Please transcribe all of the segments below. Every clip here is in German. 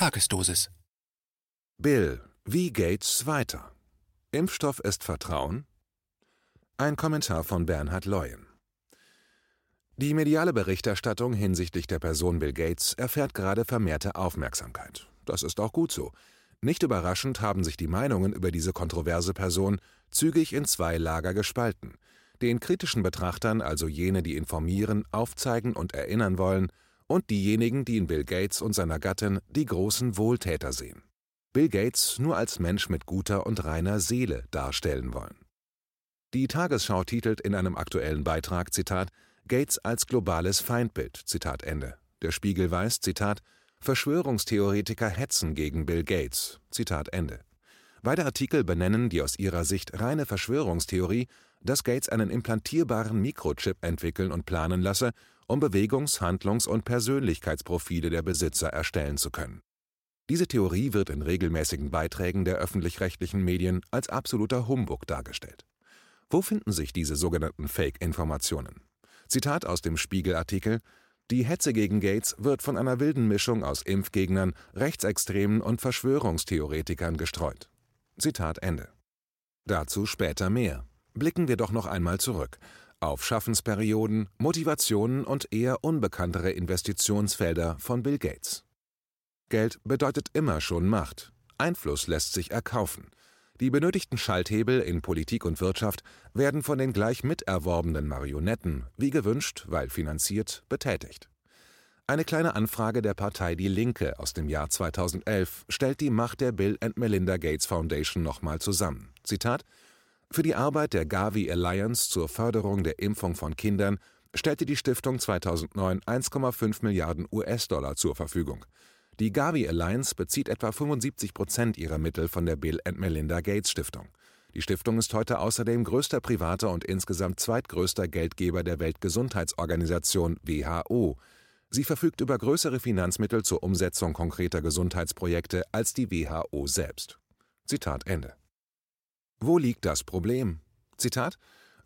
Tagesdosis. Bill, wie Gates weiter? Impfstoff ist Vertrauen? Ein Kommentar von Bernhard Leuen. Die mediale Berichterstattung hinsichtlich der Person Bill Gates erfährt gerade vermehrte Aufmerksamkeit. Das ist auch gut so. Nicht überraschend haben sich die Meinungen über diese kontroverse Person zügig in zwei Lager gespalten. Den kritischen Betrachtern, also jene, die informieren, aufzeigen und erinnern wollen, und diejenigen, die in Bill Gates und seiner Gattin die großen Wohltäter sehen. Bill Gates nur als Mensch mit guter und reiner Seele darstellen wollen. Die Tagesschau titelt in einem aktuellen Beitrag, Zitat, Gates als globales Feindbild, Zitat Ende. Der Spiegel weist, Zitat, Verschwörungstheoretiker hetzen gegen Bill Gates, Zitat Ende. Beide Artikel benennen die aus ihrer Sicht reine Verschwörungstheorie, dass Gates einen implantierbaren Mikrochip entwickeln und planen lasse, um Bewegungs-, Handlungs- und Persönlichkeitsprofile der Besitzer erstellen zu können. Diese Theorie wird in regelmäßigen Beiträgen der öffentlich-rechtlichen Medien als absoluter Humbug dargestellt. Wo finden sich diese sogenannten Fake-Informationen? Zitat aus dem Spiegel-Artikel Die Hetze gegen Gates wird von einer wilden Mischung aus Impfgegnern, Rechtsextremen und Verschwörungstheoretikern gestreut. Zitat Ende. Dazu später mehr. Blicken wir doch noch einmal zurück auf Schaffensperioden, Motivationen und eher unbekanntere Investitionsfelder von Bill Gates. Geld bedeutet immer schon Macht. Einfluss lässt sich erkaufen. Die benötigten Schalthebel in Politik und Wirtschaft werden von den gleich miterworbenen Marionetten, wie gewünscht, weil finanziert, betätigt. Eine kleine Anfrage der Partei Die Linke aus dem Jahr 2011 stellt die Macht der Bill and Melinda Gates Foundation nochmal zusammen. Zitat für die Arbeit der Gavi Alliance zur Förderung der Impfung von Kindern stellte die Stiftung 2009 1,5 Milliarden US-Dollar zur Verfügung. Die Gavi Alliance bezieht etwa 75 Prozent ihrer Mittel von der Bill and Melinda Gates Stiftung. Die Stiftung ist heute außerdem größter privater und insgesamt zweitgrößter Geldgeber der Weltgesundheitsorganisation WHO. Sie verfügt über größere Finanzmittel zur Umsetzung konkreter Gesundheitsprojekte als die WHO selbst. Zitat Ende. Wo liegt das Problem? Zitat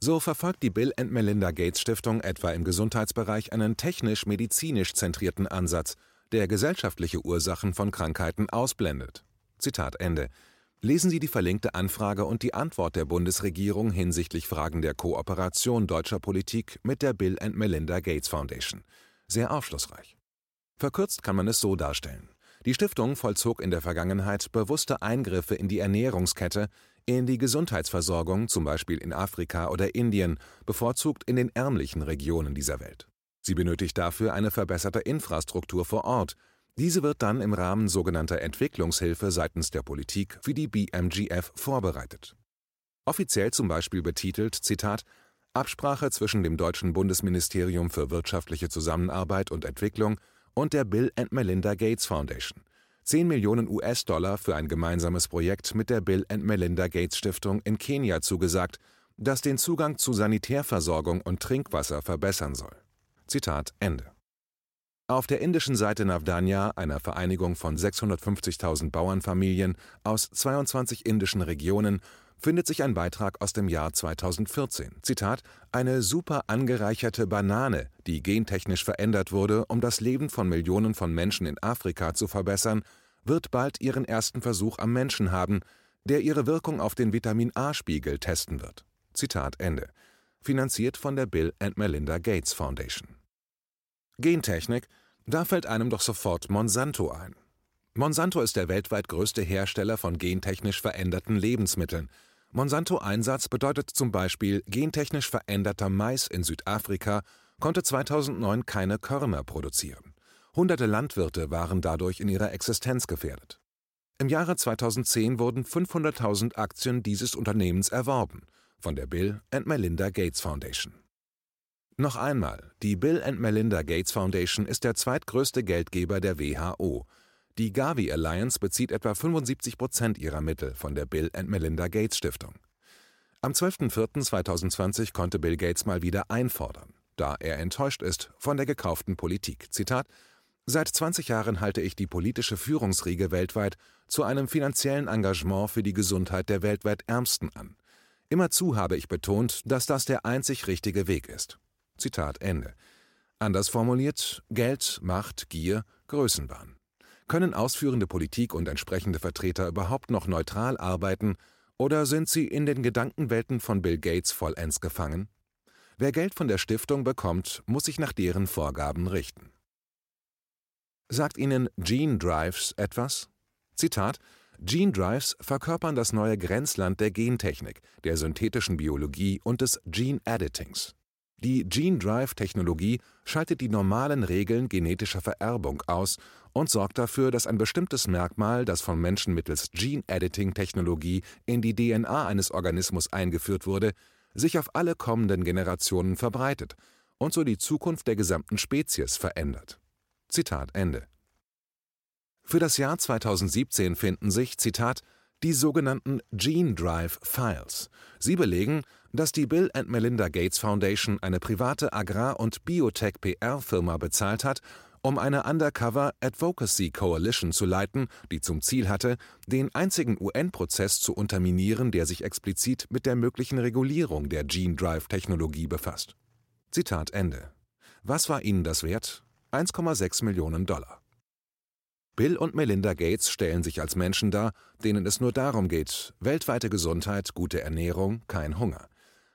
so verfolgt die Bill and Melinda Gates Stiftung etwa im Gesundheitsbereich einen technisch-medizinisch zentrierten Ansatz, der gesellschaftliche Ursachen von Krankheiten ausblendet. Zitat Ende. Lesen Sie die verlinkte Anfrage und die Antwort der Bundesregierung hinsichtlich Fragen der Kooperation deutscher Politik mit der Bill and Melinda Gates Foundation. Sehr aufschlussreich. Verkürzt kann man es so darstellen. Die Stiftung vollzog in der Vergangenheit bewusste Eingriffe in die Ernährungskette, in die Gesundheitsversorgung, zum Beispiel in Afrika oder Indien, bevorzugt in den ärmlichen Regionen dieser Welt. Sie benötigt dafür eine verbesserte Infrastruktur vor Ort. Diese wird dann im Rahmen sogenannter Entwicklungshilfe seitens der Politik für die BMGF vorbereitet. Offiziell zum Beispiel betitelt, Zitat, Absprache zwischen dem deutschen Bundesministerium für wirtschaftliche Zusammenarbeit und Entwicklung und der Bill and Melinda Gates Foundation – 10 Millionen US-Dollar für ein gemeinsames Projekt mit der Bill and Melinda Gates Stiftung in Kenia zugesagt, das den Zugang zu Sanitärversorgung und Trinkwasser verbessern soll. Zitat Ende. Auf der indischen Seite Navdanya, einer Vereinigung von 650.000 Bauernfamilien aus 22 indischen Regionen, findet sich ein Beitrag aus dem Jahr 2014. Zitat: Eine super angereicherte Banane, die gentechnisch verändert wurde, um das Leben von Millionen von Menschen in Afrika zu verbessern, wird bald ihren ersten Versuch am Menschen haben, der ihre Wirkung auf den Vitamin-A-Spiegel testen wird. Zitat Ende. Finanziert von der Bill and Melinda Gates Foundation. Gentechnik, da fällt einem doch sofort Monsanto ein. Monsanto ist der weltweit größte Hersteller von gentechnisch veränderten Lebensmitteln. Monsanto-Einsatz bedeutet zum Beispiel, gentechnisch veränderter Mais in Südafrika konnte 2009 keine Körner produzieren. Hunderte Landwirte waren dadurch in ihrer Existenz gefährdet. Im Jahre 2010 wurden 500.000 Aktien dieses Unternehmens erworben von der Bill and Melinda Gates Foundation. Noch einmal, die Bill and Melinda Gates Foundation ist der zweitgrößte Geldgeber der WHO. Die Gavi Alliance bezieht etwa 75 Prozent ihrer Mittel von der Bill and Melinda Gates Stiftung. Am 12.04.2020 konnte Bill Gates mal wieder einfordern, da er enttäuscht ist von der gekauften Politik. Zitat: Seit 20 Jahren halte ich die politische Führungsriege weltweit zu einem finanziellen Engagement für die Gesundheit der weltweit Ärmsten an. Immerzu habe ich betont, dass das der einzig richtige Weg ist. Zitat Ende. Anders formuliert: Geld, Macht, Gier, Größenwahn. Können ausführende Politik und entsprechende Vertreter überhaupt noch neutral arbeiten, oder sind sie in den Gedankenwelten von Bill Gates vollends gefangen? Wer Geld von der Stiftung bekommt, muss sich nach deren Vorgaben richten. Sagt Ihnen Gene Drives etwas? Zitat Gene Drives verkörpern das neue Grenzland der Gentechnik, der synthetischen Biologie und des Gene Editings. Die Gene Drive-Technologie schaltet die normalen Regeln genetischer Vererbung aus und sorgt dafür, dass ein bestimmtes Merkmal, das von Menschen mittels Gene-Editing-Technologie in die DNA eines Organismus eingeführt wurde, sich auf alle kommenden Generationen verbreitet und so die Zukunft der gesamten Spezies verändert. Zitat Ende. Für das Jahr 2017 finden sich, Zitat, die sogenannten Gene Drive Files. Sie belegen, dass die Bill and Melinda Gates Foundation eine private Agrar- und Biotech-PR-Firma bezahlt hat, um eine Undercover Advocacy Coalition zu leiten, die zum Ziel hatte, den einzigen UN-Prozess zu unterminieren, der sich explizit mit der möglichen Regulierung der Gene Drive-Technologie befasst. Zitat Ende. Was war ihnen das wert? 1,6 Millionen Dollar. Bill und Melinda Gates stellen sich als Menschen dar, denen es nur darum geht, weltweite Gesundheit, gute Ernährung, kein Hunger.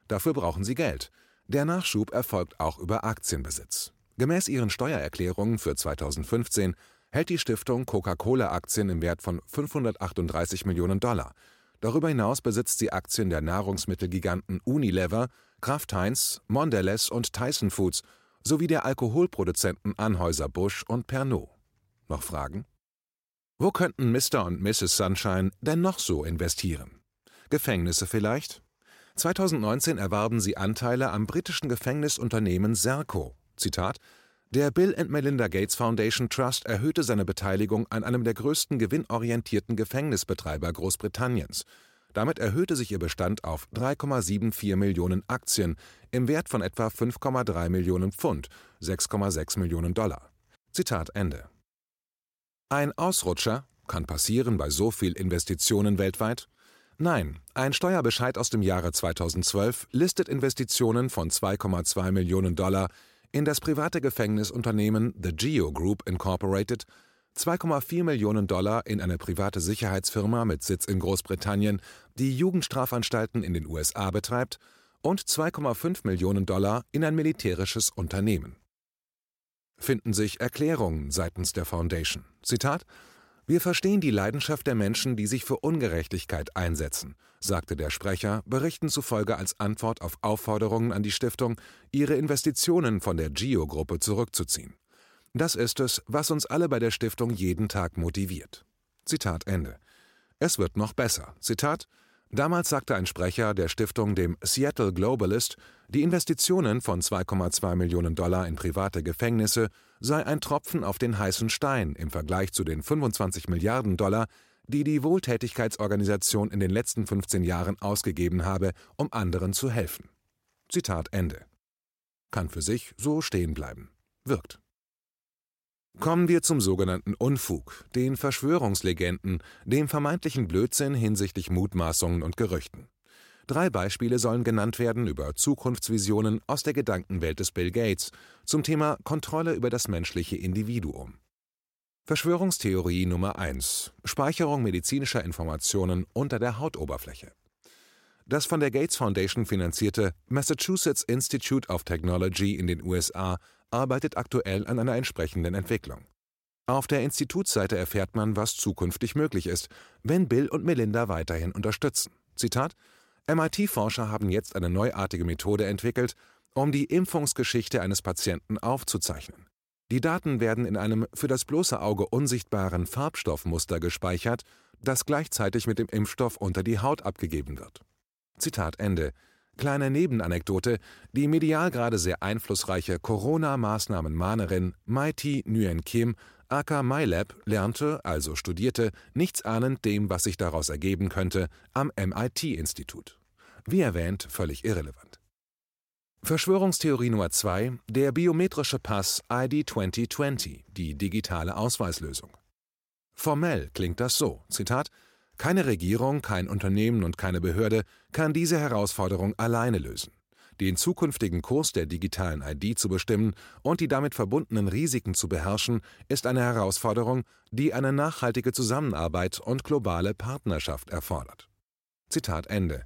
Dafür brauchen sie Geld. Der Nachschub erfolgt auch über Aktienbesitz. Gemäß ihren Steuererklärungen für 2015 hält die Stiftung Coca-Cola-Aktien im Wert von 538 Millionen Dollar. Darüber hinaus besitzt sie Aktien der Nahrungsmittelgiganten Unilever, Kraft Heinz, Mondelez und Tyson Foods sowie der Alkoholproduzenten Anhäuser-Busch und Pernod. Noch Fragen? Wo könnten Mr. und Mrs. Sunshine denn noch so investieren? Gefängnisse vielleicht? 2019 erwarben sie Anteile am britischen Gefängnisunternehmen Serco. Zitat: Der Bill and Melinda Gates Foundation Trust erhöhte seine Beteiligung an einem der größten gewinnorientierten Gefängnisbetreiber Großbritanniens. Damit erhöhte sich ihr Bestand auf 3,74 Millionen Aktien im Wert von etwa 5,3 Millionen Pfund, 6,6 Millionen Dollar. Zitat Ende. Ein Ausrutscher kann passieren bei so viel Investitionen weltweit? Nein, ein Steuerbescheid aus dem Jahre 2012 listet Investitionen von 2,2 Millionen Dollar in das private Gefängnisunternehmen The Geo Group Incorporated, 2,4 Millionen Dollar in eine private Sicherheitsfirma mit Sitz in Großbritannien, die Jugendstrafanstalten in den USA betreibt, und 2,5 Millionen Dollar in ein militärisches Unternehmen. Finden sich Erklärungen seitens der Foundation. Zitat wir verstehen die Leidenschaft der Menschen, die sich für Ungerechtigkeit einsetzen, sagte der Sprecher, Berichten zufolge als Antwort auf Aufforderungen an die Stiftung, ihre Investitionen von der GIO-Gruppe zurückzuziehen. Das ist es, was uns alle bei der Stiftung jeden Tag motiviert. Zitat Ende. Es wird noch besser. Zitat Damals sagte ein Sprecher der Stiftung dem Seattle Globalist, die Investitionen von 2,2 Millionen Dollar in private Gefängnisse sei ein Tropfen auf den heißen Stein im Vergleich zu den 25 Milliarden Dollar, die die Wohltätigkeitsorganisation in den letzten 15 Jahren ausgegeben habe, um anderen zu helfen. Zitat Ende. Kann für sich so stehen bleiben. Wirkt. Kommen wir zum sogenannten Unfug, den Verschwörungslegenden, dem vermeintlichen Blödsinn hinsichtlich Mutmaßungen und Gerüchten. Drei Beispiele sollen genannt werden über Zukunftsvisionen aus der Gedankenwelt des Bill Gates zum Thema Kontrolle über das menschliche Individuum. Verschwörungstheorie Nummer 1 Speicherung medizinischer Informationen unter der Hautoberfläche. Das von der Gates Foundation finanzierte Massachusetts Institute of Technology in den USA arbeitet aktuell an einer entsprechenden Entwicklung. Auf der Institutsseite erfährt man, was zukünftig möglich ist, wenn Bill und Melinda weiterhin unterstützen. Zitat: MIT-Forscher haben jetzt eine neuartige Methode entwickelt, um die Impfungsgeschichte eines Patienten aufzuzeichnen. Die Daten werden in einem für das bloße Auge unsichtbaren Farbstoffmuster gespeichert, das gleichzeitig mit dem Impfstoff unter die Haut abgegeben wird. Zitat Ende. Kleine Nebenanekdote: Die medial gerade sehr einflussreiche Corona-Maßnahmen-Mahnerin Maiti Nguyen Kim aka MyLab lernte, also studierte, nichts ahnend dem, was sich daraus ergeben könnte, am MIT-Institut. Wie erwähnt, völlig irrelevant. Verschwörungstheorie Nummer 2: Der biometrische Pass ID 2020, die digitale Ausweislösung. Formell klingt das so: Zitat keine Regierung, kein Unternehmen und keine Behörde kann diese Herausforderung alleine lösen. den zukünftigen Kurs der digitalen ID zu bestimmen und die damit verbundenen Risiken zu beherrschen, ist eine Herausforderung, die eine nachhaltige Zusammenarbeit und globale Partnerschaft erfordert. Zitat Ende.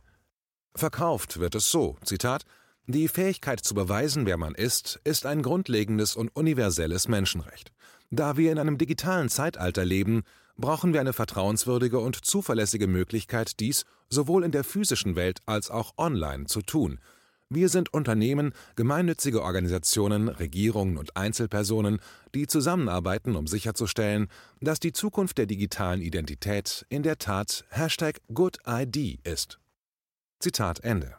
Verkauft wird es so, Zitat, die Fähigkeit zu beweisen, wer man ist, ist ein grundlegendes und universelles Menschenrecht. Da wir in einem digitalen Zeitalter leben, brauchen wir eine vertrauenswürdige und zuverlässige Möglichkeit, dies sowohl in der physischen Welt als auch online zu tun. Wir sind Unternehmen, gemeinnützige Organisationen, Regierungen und Einzelpersonen, die zusammenarbeiten, um sicherzustellen, dass die Zukunft der digitalen Identität in der Tat Hashtag GoodID ist. Zitat Ende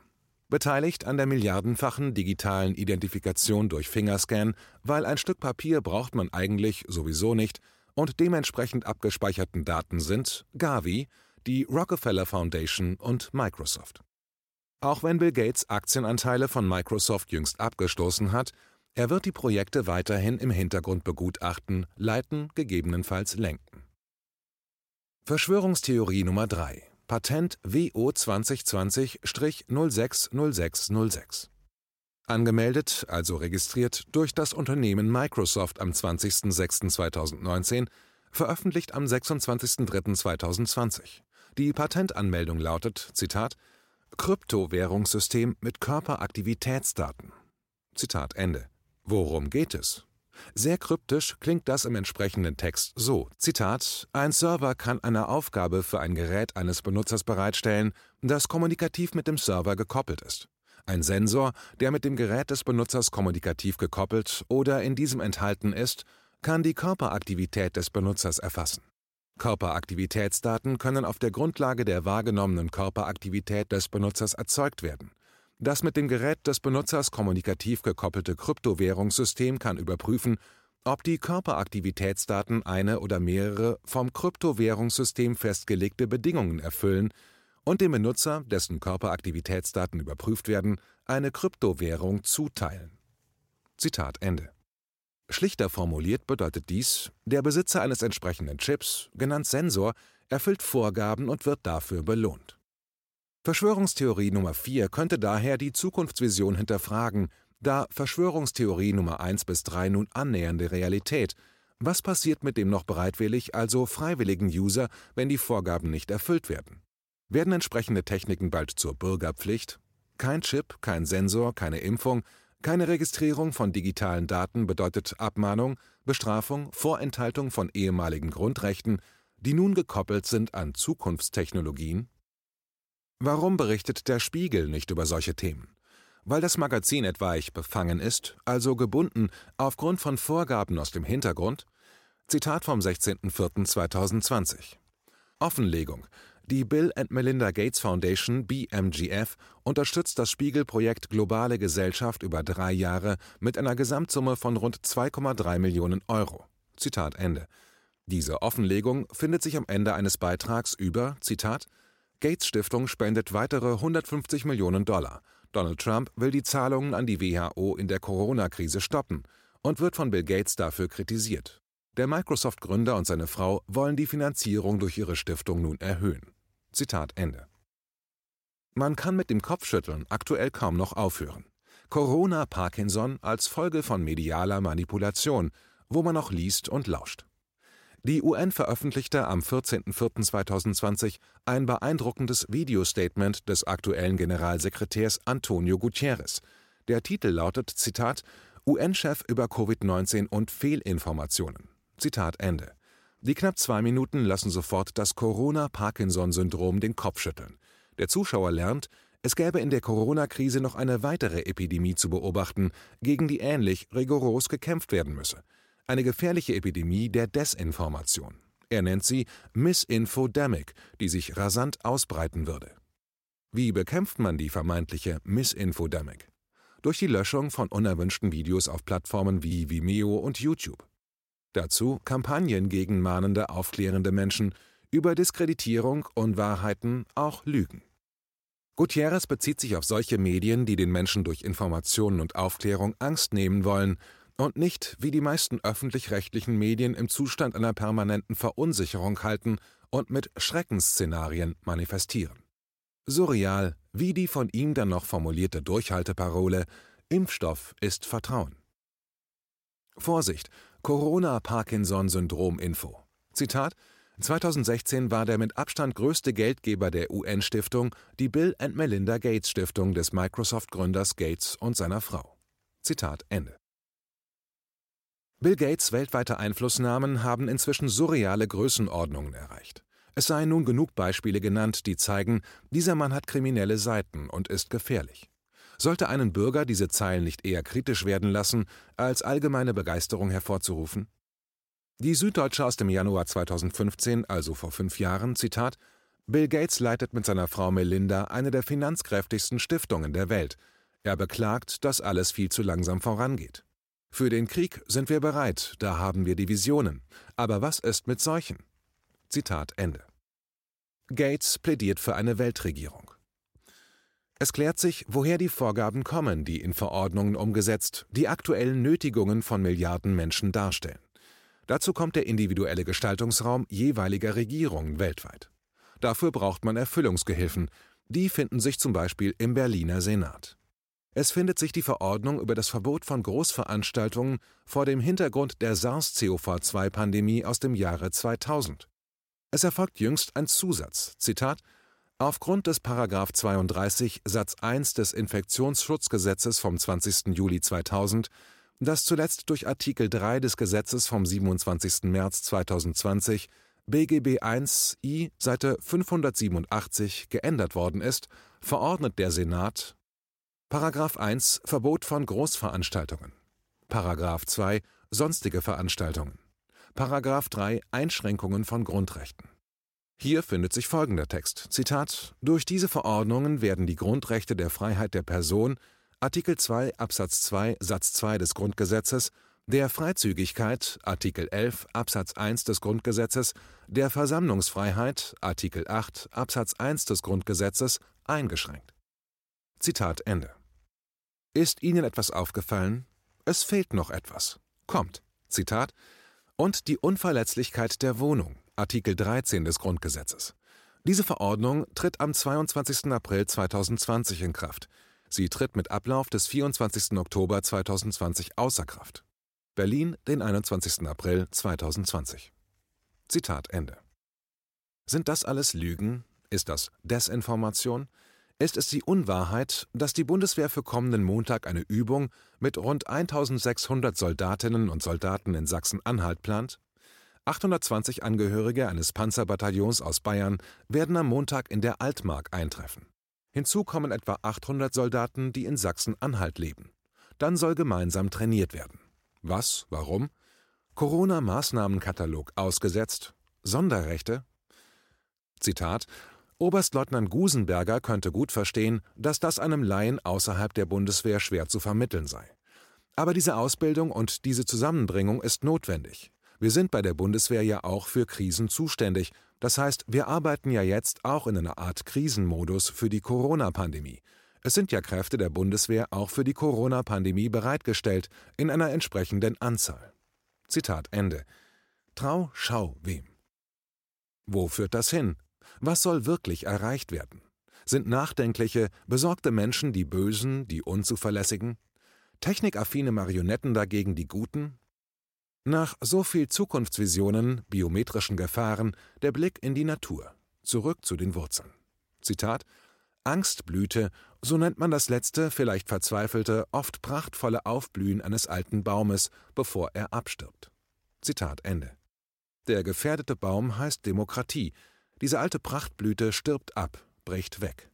beteiligt an der milliardenfachen digitalen Identifikation durch Fingerscan, weil ein Stück Papier braucht man eigentlich sowieso nicht und dementsprechend abgespeicherten Daten sind Gavi, die Rockefeller Foundation und Microsoft. Auch wenn Bill Gates Aktienanteile von Microsoft jüngst abgestoßen hat, er wird die Projekte weiterhin im Hintergrund begutachten, leiten, gegebenenfalls lenken. Verschwörungstheorie Nummer 3 Patent WO 2020-060606. Angemeldet, also registriert durch das Unternehmen Microsoft am 20.06.2019, veröffentlicht am 26.03.2020. Die Patentanmeldung lautet, Zitat, Kryptowährungssystem mit Körperaktivitätsdaten. Zitat Ende. Worum geht es? Sehr kryptisch klingt das im entsprechenden Text so: Zitat: Ein Server kann eine Aufgabe für ein Gerät eines Benutzers bereitstellen, das kommunikativ mit dem Server gekoppelt ist. Ein Sensor, der mit dem Gerät des Benutzers kommunikativ gekoppelt oder in diesem enthalten ist, kann die Körperaktivität des Benutzers erfassen. Körperaktivitätsdaten können auf der Grundlage der wahrgenommenen Körperaktivität des Benutzers erzeugt werden das mit dem Gerät des Benutzers kommunikativ gekoppelte Kryptowährungssystem kann überprüfen, ob die Körperaktivitätsdaten eine oder mehrere vom Kryptowährungssystem festgelegte Bedingungen erfüllen und dem Benutzer, dessen Körperaktivitätsdaten überprüft werden, eine Kryptowährung zuteilen. Zitat Ende. Schlichter formuliert bedeutet dies, der Besitzer eines entsprechenden Chips, genannt Sensor, erfüllt Vorgaben und wird dafür belohnt. Verschwörungstheorie Nummer 4 könnte daher die Zukunftsvision hinterfragen, da Verschwörungstheorie Nummer 1 bis 3 nun annähernde Realität. Was passiert mit dem noch bereitwillig, also freiwilligen User, wenn die Vorgaben nicht erfüllt werden? Werden entsprechende Techniken bald zur Bürgerpflicht? Kein Chip, kein Sensor, keine Impfung, keine Registrierung von digitalen Daten bedeutet Abmahnung, Bestrafung, Vorenthaltung von ehemaligen Grundrechten, die nun gekoppelt sind an Zukunftstechnologien? Warum berichtet der Spiegel nicht über solche Themen? Weil das Magazin etwaig befangen ist, also gebunden aufgrund von Vorgaben aus dem Hintergrund? Zitat vom 16.04.2020. Offenlegung. Die Bill and Melinda Gates Foundation BMGF unterstützt das Spiegel-Projekt Globale Gesellschaft über drei Jahre mit einer Gesamtsumme von rund 2,3 Millionen Euro. Zitat Ende. Diese Offenlegung findet sich am Ende eines Beitrags über, Zitat, Gates Stiftung spendet weitere 150 Millionen Dollar. Donald Trump will die Zahlungen an die WHO in der Corona-Krise stoppen und wird von Bill Gates dafür kritisiert. Der Microsoft-Gründer und seine Frau wollen die Finanzierung durch ihre Stiftung nun erhöhen. Zitat Ende. Man kann mit dem Kopfschütteln aktuell kaum noch aufhören. Corona Parkinson als Folge von medialer Manipulation, wo man noch liest und lauscht. Die UN veröffentlichte am 14.04.2020 ein beeindruckendes Videostatement des aktuellen Generalsekretärs Antonio Guterres. Der Titel lautet Zitat UN-Chef über Covid-19 und Fehlinformationen. Zitat Ende. Die knapp zwei Minuten lassen sofort das Corona-Parkinson-Syndrom den Kopf schütteln. Der Zuschauer lernt, es gäbe in der Corona-Krise noch eine weitere Epidemie zu beobachten, gegen die ähnlich rigoros gekämpft werden müsse eine gefährliche Epidemie der Desinformation. Er nennt sie Misinfodemic, die sich rasant ausbreiten würde. Wie bekämpft man die vermeintliche Misinfodemic? Durch die Löschung von unerwünschten Videos auf Plattformen wie Vimeo und YouTube. Dazu Kampagnen gegen mahnende, aufklärende Menschen über Diskreditierung, Unwahrheiten, auch Lügen. Gutierrez bezieht sich auf solche Medien, die den Menschen durch Informationen und Aufklärung Angst nehmen wollen und nicht, wie die meisten öffentlich-rechtlichen Medien im Zustand einer permanenten Verunsicherung halten und mit Schreckensszenarien manifestieren. Surreal wie die von ihm dann noch formulierte Durchhalteparole Impfstoff ist Vertrauen. Vorsicht, Corona-Parkinson-Syndrom-Info. Zitat: 2016 war der mit Abstand größte Geldgeber der UN-Stiftung die Bill and Melinda Gates Stiftung des Microsoft-Gründers Gates und seiner Frau. Zitat Ende. Bill Gates weltweite Einflussnahmen haben inzwischen surreale Größenordnungen erreicht. Es seien nun genug Beispiele genannt, die zeigen, dieser Mann hat kriminelle Seiten und ist gefährlich. Sollte einen Bürger diese Zeilen nicht eher kritisch werden lassen, als allgemeine Begeisterung hervorzurufen? Die Süddeutsche aus dem Januar 2015, also vor fünf Jahren, Zitat: Bill Gates leitet mit seiner Frau Melinda eine der finanzkräftigsten Stiftungen der Welt. Er beklagt, dass alles viel zu langsam vorangeht. Für den Krieg sind wir bereit, da haben wir die Visionen. Aber was ist mit Seuchen? Zitat Ende. Gates plädiert für eine Weltregierung. Es klärt sich, woher die Vorgaben kommen, die in Verordnungen umgesetzt die aktuellen Nötigungen von Milliarden Menschen darstellen. Dazu kommt der individuelle Gestaltungsraum jeweiliger Regierungen weltweit. Dafür braucht man Erfüllungsgehilfen, die finden sich zum Beispiel im Berliner Senat. Es findet sich die Verordnung über das Verbot von Großveranstaltungen vor dem Hintergrund der SARS-CoV-2-Pandemie aus dem Jahre 2000. Es erfolgt jüngst ein Zusatz, Zitat, Aufgrund des § 32 Satz 1 des Infektionsschutzgesetzes vom 20. Juli 2000, das zuletzt durch Artikel 3 des Gesetzes vom 27. März 2020 BGB 1 I Seite 587 geändert worden ist, verordnet der Senat § 1 Verbot von Großveranstaltungen § 2 Sonstige Veranstaltungen § 3 Einschränkungen von Grundrechten. Hier findet sich folgender Text: Zitat: Durch diese Verordnungen werden die Grundrechte der Freiheit der Person Artikel 2 Absatz 2 Satz 2 des Grundgesetzes, der Freizügigkeit Artikel 11 Absatz 1 des Grundgesetzes, der Versammlungsfreiheit Artikel 8 Absatz 1 des Grundgesetzes eingeschränkt. Zitat Ende. Ist Ihnen etwas aufgefallen? Es fehlt noch etwas. Kommt. Zitat und die Unverletzlichkeit der Wohnung, Artikel 13 des Grundgesetzes. Diese Verordnung tritt am 22. April 2020 in Kraft. Sie tritt mit Ablauf des 24. Oktober 2020 außer Kraft. Berlin, den 21. April 2020. Zitat Ende. Sind das alles Lügen? Ist das Desinformation? Ist es die Unwahrheit, dass die Bundeswehr für kommenden Montag eine Übung mit rund 1600 Soldatinnen und Soldaten in Sachsen-Anhalt plant? 820 Angehörige eines Panzerbataillons aus Bayern werden am Montag in der Altmark eintreffen. Hinzu kommen etwa 800 Soldaten, die in Sachsen-Anhalt leben. Dann soll gemeinsam trainiert werden. Was? Warum? Corona-Maßnahmenkatalog ausgesetzt? Sonderrechte? Zitat Oberstleutnant Gusenberger könnte gut verstehen, dass das einem Laien außerhalb der Bundeswehr schwer zu vermitteln sei. Aber diese Ausbildung und diese Zusammenbringung ist notwendig. Wir sind bei der Bundeswehr ja auch für Krisen zuständig. Das heißt, wir arbeiten ja jetzt auch in einer Art Krisenmodus für die Corona-Pandemie. Es sind ja Kräfte der Bundeswehr auch für die Corona-Pandemie bereitgestellt, in einer entsprechenden Anzahl. Zitat Ende. Trau, schau wem. Wo führt das hin? Was soll wirklich erreicht werden? Sind nachdenkliche, besorgte Menschen die Bösen, die Unzuverlässigen? Technikaffine Marionetten dagegen die Guten? Nach so viel Zukunftsvisionen, biometrischen Gefahren, der Blick in die Natur. Zurück zu den Wurzeln. Zitat Angstblüte, so nennt man das letzte, vielleicht verzweifelte, oft prachtvolle Aufblühen eines alten Baumes, bevor er abstirbt. Zitat Ende. Der gefährdete Baum heißt Demokratie, diese alte Prachtblüte stirbt ab, bricht weg,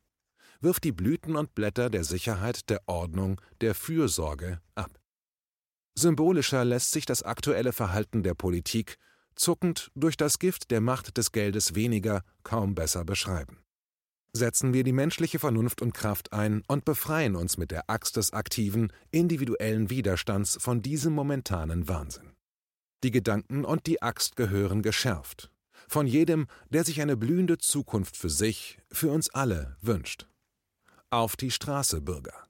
wirft die Blüten und Blätter der Sicherheit, der Ordnung, der Fürsorge ab. Symbolischer lässt sich das aktuelle Verhalten der Politik, zuckend durch das Gift der Macht des Geldes weniger, kaum besser beschreiben. Setzen wir die menschliche Vernunft und Kraft ein und befreien uns mit der Axt des aktiven, individuellen Widerstands von diesem momentanen Wahnsinn. Die Gedanken und die Axt gehören geschärft, von jedem, der sich eine blühende Zukunft für sich, für uns alle wünscht. Auf die Straße, Bürger.